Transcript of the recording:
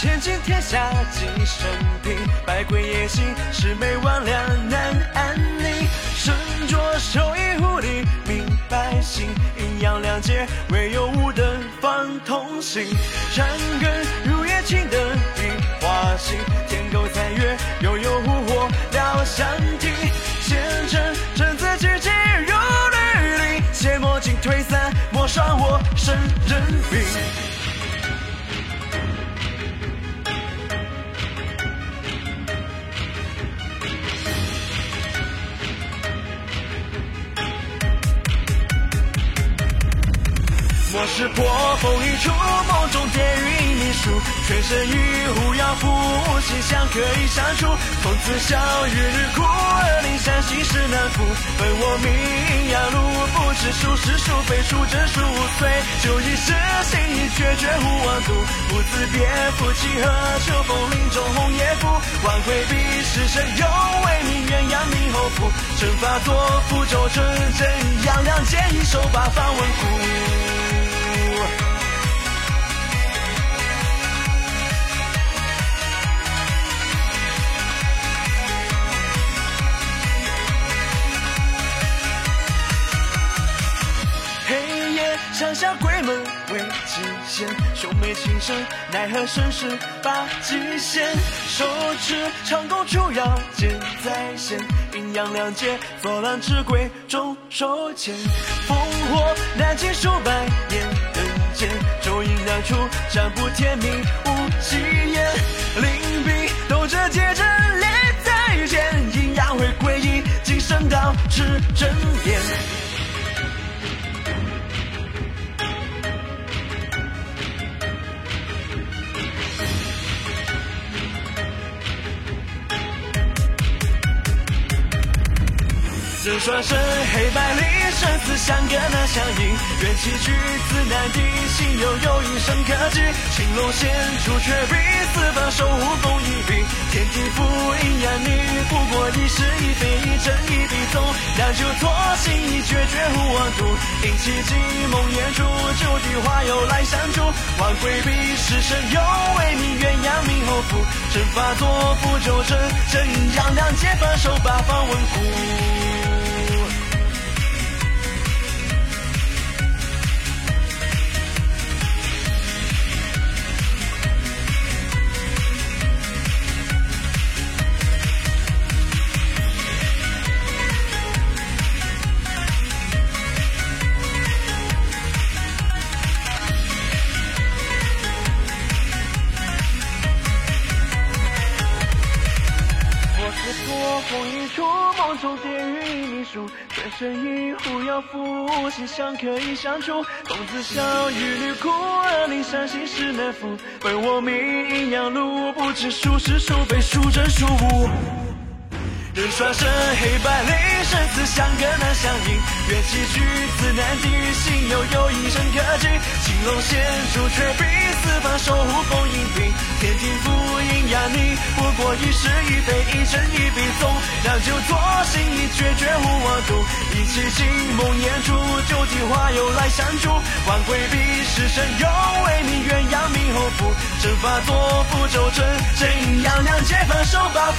千金天下几生平，百鬼夜行，魑魅魍魉难安宁。身着寿衣护理民百姓，阴阳两界唯有吾等方同行。山根如夜青灯一花心，天狗残月悠悠狐火燎香亭。前尘真自知己如履林，邪魔尽退散，莫伤我身人兵。我是破风一出，梦中蝶语一书，全身与狐妖符，心相可以相处。从此笑与日苦，二灵山心事难负。问我命阳路，不知孰是孰非，孰真孰伪。就一世心意决绝无妄图，不自别负气和秋风林中红叶枯。挽回避世神又为你鸳鸯冥后福。阵法作符咒成真阳两剑一手把方稳固。夜山下鬼门为极限，兄妹情深，奈何身世把极限。手持长弓出妖剑在先，阴阳两界作乱之鬼众手牵。烽火难尽数百年人间，咒影难除，战不天命无奇言。灵璧斗着结阵列在前，阴阳会诡异，今生道持真言。人双生，黑白里生死相隔难相应。缘起举子难敌，心有有一生可知。青龙现出却比四方守护风一柄。天地符阴阳逆，不过一是一非，一真一笔纵。两酒错心意决绝无妄度。引起寂梦魇烛，九地花又来相助。万鬼比世神又为你鸳鸯命后福。阵法作符咒阵，真阴阳两界反手八方稳固。我是破风一出，梦中蝶语一秘书，转身一壶药服，心相可以相处。公子笑与女哭，二灵山心事难复。问我命阴阳路，不知孰是孰非，孰真孰无。人双生，黑白里生死相隔难相应。缘起举子难敌，心有有一生可知。青龙现出却比四方守护风阴平。天庭覆阴阳逆，不过一是一非，一真一笔纵。两酒作心意决绝无妄度。一起惊梦魇烛，九地花又来相助。万鬼比世神又为你鸳鸯冥后福。阵法作符咒阵，阴阳两界反手把